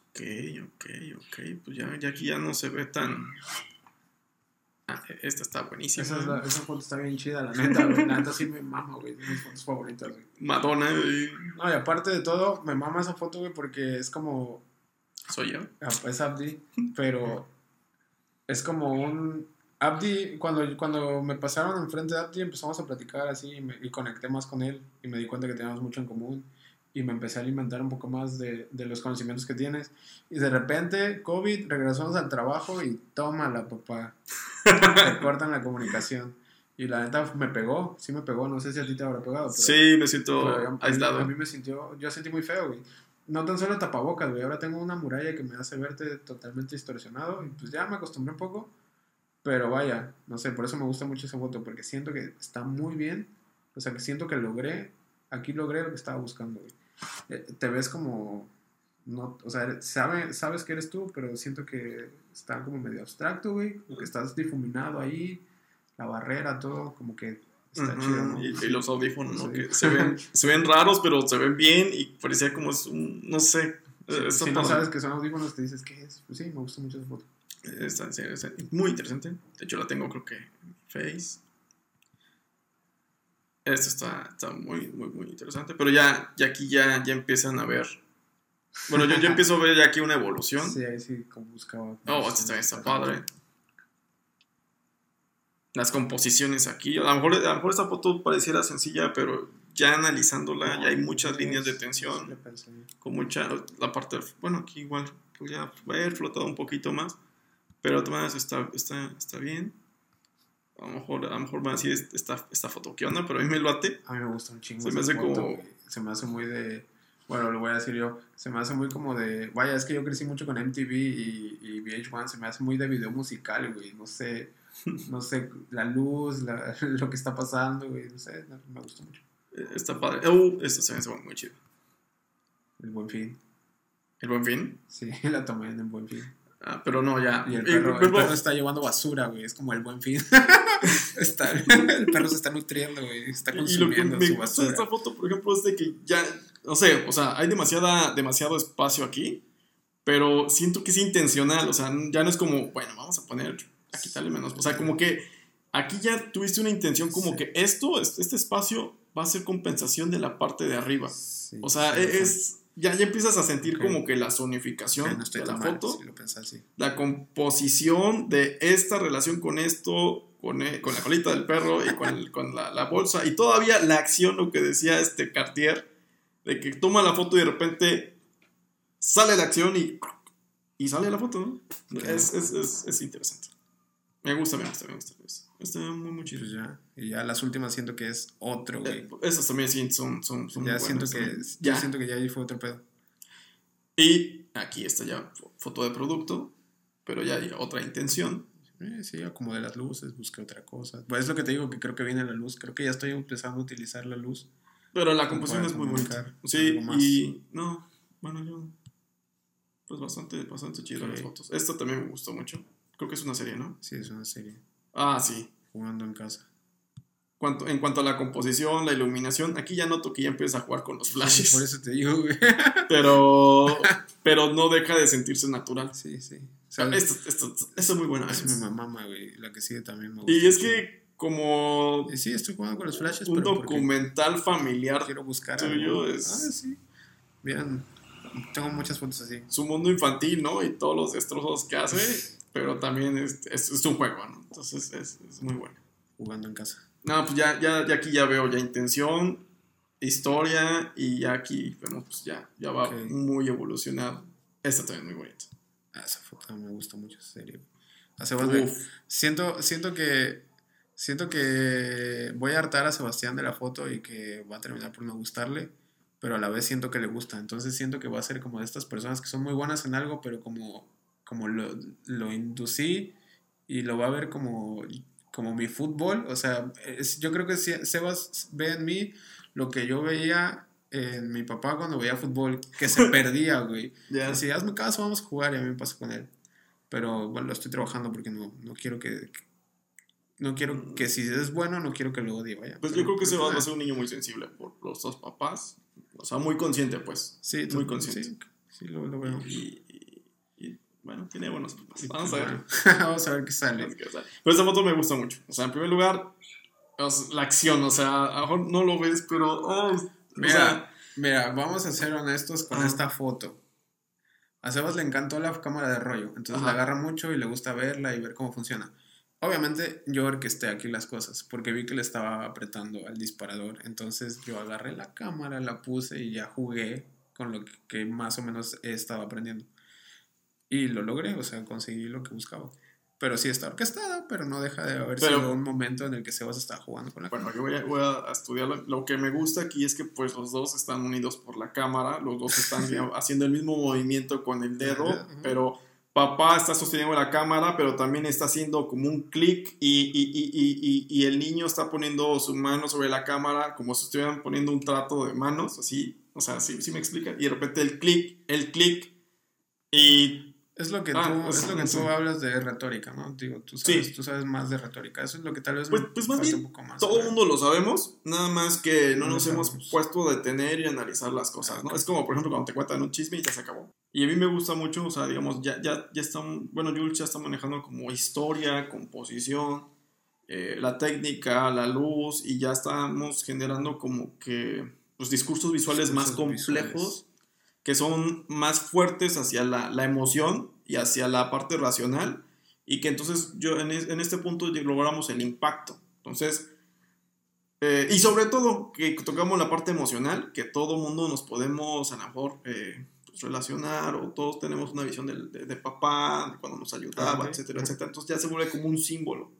Ok, ok, ok, pues ya, ya aquí ya no se ve tan... Ah, esta está buenísima. Esa, es la- esa foto está bien chida, la neta, güey. La neta sí me mama, güey. Es de mis fotos favoritas, güey. Madonna, eh, No, y aparte de todo, me mama esa foto, güey, porque es como. soy yo. ah, Es Abdi, pero es como un. Abdi, cuando, cuando me pasaron enfrente de Abdi, empezamos a platicar así y, me- y conecté más con él y me di cuenta que teníamos mucho en común y me empecé a alimentar un poco más de, de los conocimientos que tienes. Y de repente, COVID, regresamos al trabajo y tómala, papá. Te cortan la comunicación. Y la neta me pegó, sí me pegó, no sé si a ti te habrá pegado. Pero, Sí, me siento pero a mí- aislado. A mí me sintió, yo sentí muy feo, güey. No tan solo tapabocas, güey. Ahora tengo una muralla que me hace verte totalmente distorsionado. Y pues ya me acostumbré un poco. Pero vaya, no sé, por eso me gusta mucho esa foto. Porque siento que está muy bien. O sea, que siento que logré. Aquí logré lo que estaba buscando, güey. Eh, Te ves como. No, o sea, sabe, sabes que eres tú, pero siento que está como medio abstracto, güey. Como que estás difuminado ahí. La barrera, todo, como que está Ujú, chido, ¿no? y, y los audífonos, ¿no? Sí. Que se ven, se ven raros, pero se ven bien y parecía como es un, no sé. Si, eh, si no sabes que son audífonos, te dices, ¿qué es? Pues sí, me gusta mucho esa foto. Está, sí, está muy interesante. De hecho, la tengo creo que en Face. Esto está, está muy, muy, muy interesante. Pero ya, ya aquí ya, ya empiezan a ver. Bueno, yo, yo empiezo a ver ya aquí una evolución. Sí, ahí sí, como buscaba. Oh, este también está padre. Las composiciones aquí. A lo, mejor, a lo mejor esta foto pareciera sencilla, pero ya analizándola, ya hay muchas líneas de Sí, tensión. pensé. Con mucha. La parte. Bueno, aquí igual podría haber flotado un poquito más. Pero maneras está, está, está bien. A lo mejor, a lo mejor van a decir esta, esta foto, ¿qué onda? Pero a mí me late. A mí me gusta un chingo. Se me hace foto, como-. Se me hace muy de. Bueno, lo voy a decir yo. Se me hace muy como de. Vaya, es que yo crecí mucho con MTV y, y VH1. Se me hace muy de video musical, güey. No sé. No sé, la luz, la- lo que está pasando, güey. No sé, no, me gusta mucho. Eh, Está padre. Uh, esto se me hace muy chido. El buen fin. El buen fin. Sí, la tomé en el buen fin. Ah, pero no, ya. Y el perro, el vuelvo- perro está llevando basura, güey. Es como el buen fin. Está- el perro se está nutriendo, güey. Está Y lo que consumiendo me su gusta basura. esta foto, por ejemplo, es de que ya, no sé, o sea, hay demasiada, demasiado espacio aquí, pero siento que es intencional, o sea, ya no es como, bueno, vamos a poner, a quitarle menos, o sea, como que aquí ya tuviste una intención como Sí. que esto, es- este espacio va a ser compensación de la parte de arriba, Sí, o sea, sí, e- es, ya, ya empiezas a sentir como que la zonificación no estoy de la mal, foto, si lo pensás así. la composición de esta relación con esto, con, e- con la colita del perro y con, el- con la, la bolsa, y todavía la acción, lo que decía este Cartier, de que toma la foto y de repente sale la acción y, y sale la foto, ¿no? Es, es, es interesante. Me gusta, me gusta, me gusta. me gusta. Está muy, muy chido. Pues ya. Y ya las últimas siento que es otro, güey. Eh, Esas también sí son, son, son ya muy siento buenas, que. son- Ya ya. siento que ya ahí fue otro pedo. Y aquí está ya fo- foto de producto, pero ya hay otra intención. Eh, sí, acomodé las luces, busqué otra cosa. Pues es lo que te digo, que creo que viene la luz. Creo que ya estoy empezando a utilizar la luz. Pero la Como composición es muy bonita. Sí, y no, bueno, yo. Pues bastante, bastante chido Ok. las fotos. Esta también me gustó mucho. Creo que es una serie, ¿no? Sí, es una serie. Ah, sí. Jugando en casa. Cuanto, en cuanto a la composición, la iluminación, aquí ya noto que ya empieza a jugar con los flashes. Por eso te digo, güey. Pero, pero no deja de sentirse natural. Sí, sí. O sea, esto, esto, esto es muy bueno. Es mi mamá, güey. La que sigue también me gusta. Y es que como sí, estoy jugando con los flashes, un pero documental familiar, quiero buscar tuyo es- Ah, sí. Vean, tengo muchas fotos así. su mundo infantil, ¿no? Y todos los destrozos que hace, pero también es, es, es un juego, ¿no? Entonces es, es muy bueno. Jugando en casa. No, pues ya, ya, ya aquí ya veo ya intención, historia y ya aquí, bueno, pues ya, ya va muy evolucionado. Esta también es muy bonita. Ah, esa foto me gusta mucho, en serio. A Sebastián, siento, siento que siento que voy a hartar a Sebastián de la foto y que va a terminar por no gustarle, pero a la vez siento que le gusta. Entonces siento que va a ser como de estas personas que son muy buenas en algo, pero como, como lo, lo inducí y lo va a ver como, como mi fútbol. O sea, es- yo creo que Sebas ve en mí lo que yo veía en mi papá cuando veía fútbol, que se perdía, güey. ya. Decía, hazme caso, vamos a jugar, y a mí me pasa con él. Pero bueno, lo estoy trabajando porque no, no quiero que. No quiero que si es bueno, no quiero que lo odie, vaya. Pues yo creo que se va ah, a ser un niño muy sensible por los dos papás. O sea, muy consciente, pues. Sí, muy consciente. Sí, sí, lo, lo veo. Y, bueno, tiene buenos papás. Vamos a ver. Vamos a ver qué sale. Pero esta foto me gusta mucho. O sea, en primer lugar, o la acción. O sea, a lo mejor no lo ves, pero. oh, o Mira, sea, mira, vamos a ser honestos con esta foto. A Sebas le encantó la cámara de rollo, entonces Ajá. la agarra mucho y le gusta verla y ver cómo funciona. Obviamente yo orquesté aquí las cosas porque vi que le estaba apretando al disparador. Entonces yo agarré la cámara, la puse y ya jugué con lo que más o menos he estado aprendiendo. Y lo logré, o sea, conseguí lo que buscaba. Pero sí está orquestada, pero no deja de haber Pero- sido un momento en el que Sebas estaba jugando con la Bueno, yo voy a, voy a estudiar. Lo, lo que me gusta aquí es que pues los dos están unidos por la cámara, los dos están haciendo el mismo movimiento con el dedo, pero papá está sosteniendo la cámara, pero también está haciendo como un clic y, y- y- y- y- y el niño está poniendo su mano sobre la cámara como si estuvieran poniendo un trato de manos, así, o sea, sí, sí me explica, y de repente el clic, el clic y Es lo que Ah, tú, es lo que tú hablas de retórica, ¿no? Digo, tú sabes, Sí. tú sabes más de retórica. Eso es lo que tal vez Pues, me pues más bien, un poco más. todo el mundo lo sabemos, nada más que no nos hemos puesto a detener y analizar las cosas, ¿no? Es como, por ejemplo, cuando te cuentan un chisme y ya se acabó. Y a mí me gusta mucho, o sea, digamos, ya, ya, ya están, bueno, Jules ya está manejando como historia, composición, eh, la técnica, la luz, y ya estamos generando como que, pues, discursos visuales más complejos, visuales. Que son más fuertes hacia la, la emoción y hacia la parte racional, y que entonces yo en, es- en este punto logramos el impacto. Entonces, eh, y sobre todo que tocamos la parte emocional, que todo mundo nos podemos a lo mejor eh, pues, relacionar o todos tenemos una visión del- de, de papá, de cuando nos ayudaba, Ah, ok. etcétera, etcétera. Entonces ya se vuelve como un símbolo.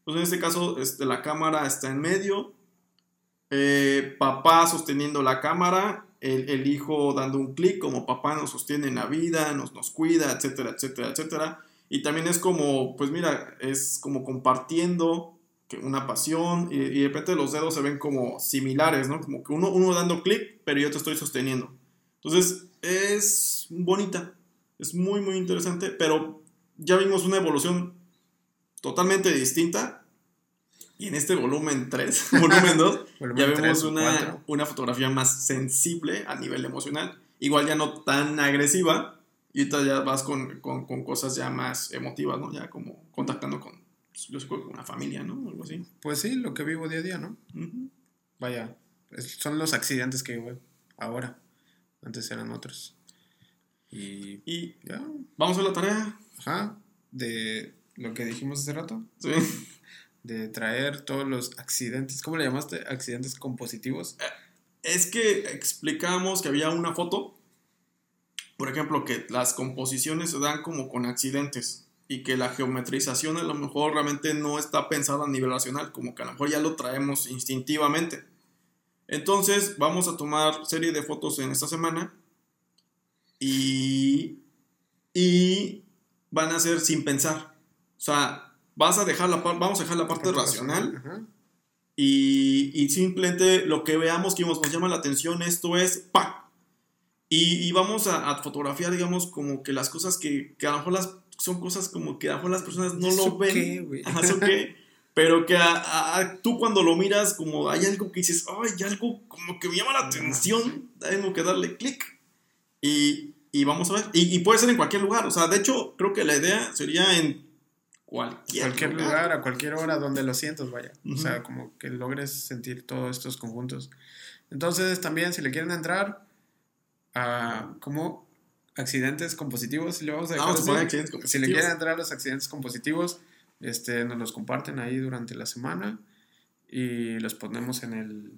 Entonces en este caso este, la cámara está en medio, eh, papá sosteniendo la cámara, el, el hijo dando un clic, como papá nos sostiene en la vida, nos, nos cuida, etcétera, etcétera, etcétera. Y también es como, pues mira, es como compartiendo una pasión y, y de repente los dedos se ven como similares, ¿no? Como que uno, uno dando clic, pero yo te estoy sosteniendo. Entonces es bonita, es muy, muy interesante, pero ya vimos una evolución totalmente distinta. Y en este volumen 3, volumen 2, Volumen ya vemos una, una fotografía más sensible a nivel emocional. Igual ya no tan agresiva. Y ahorita ya vas con, con, con cosas ya más emotivas, ¿no? Ya como contactando con, yo con una familia, ¿no? Algo así. Pues sí, lo que vivo día a día, ¿no? Vaya, son los accidentes que veo ahora. Antes eran otros. Y Y ya, vamos a la tarea. ajá, de lo que dijimos hace rato, Sí. De traer todos los accidentes, ¿cómo le llamaste? Accidentes compositivos. Es que explicábamos que había una foto, por ejemplo, que las composiciones se dan como con accidentes y que la geometrización a lo mejor realmente no está pensada a nivel racional, como que a lo mejor ya lo traemos instintivamente. Entonces vamos a tomar serie de fotos en esta semana y, y van a ser sin pensar. O sea, vas a dejar la vamos a dejar la parte racional Ajá. y, y simplemente lo que veamos que nos, nos llama la atención, esto es ¡pa! Y, y vamos a, a fotografiar, digamos, como que las cosas que, que a lo mejor las, son cosas como que a lo mejor las personas no ¿Eso lo ven. qué, qué? Pero que a- a- a- tú cuando lo miras, como hay algo que dices, ay, hay algo como que me llama la atención, tengo que darle clic. Y, y vamos a ver. Y, y puede ser en cualquier lugar. O sea, de hecho, creo que la idea sería en cualquier, cualquier lugar, a cualquier hora donde lo sientas, vaya. O Ujú. sea, como que logres sentir todos estos conjuntos. Entonces, también, si le quieren entrar a como accidentes compositivos, si le vamos a dejar Vamos a si le quieren entrar a los accidentes compositivos, este, nos los comparten ahí durante la semana y los ponemos en el,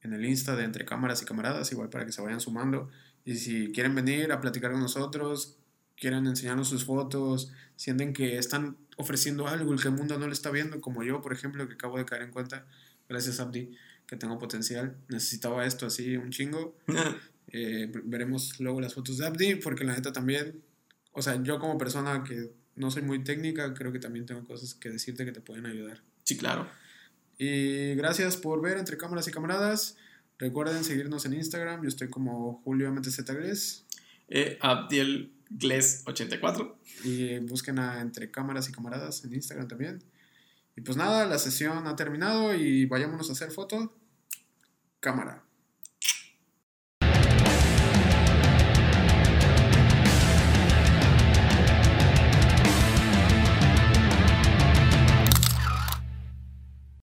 en el Insta de Entre Cámaras y Camaradas, igual para que se vayan sumando. Y si quieren venir a platicar con nosotros, quieren enseñarnos sus fotos, sienten que están ofreciendo algo y que el mundo no lo está viendo, como yo, por ejemplo, que acabo de caer en cuenta, gracias Abdi, que tengo potencial, necesitaba esto así, un chingo. Eh, veremos luego las fotos de Abdi, porque la neta también, o sea, yo como persona que no soy muy técnica, creo que también tengo cosas que decirte que te pueden ayudar. Sí, claro. Y gracias por ver entre cámaras y camaradas. Recuerden seguirnos en Instagram, yo estoy como Julio MTZ Gles. Eh, Abdiel Gles 84. Y busquen a Entre Cámaras y Camaradas en Instagram también. Y pues nada, la sesión ha terminado y vayámonos a hacer foto. Cámara.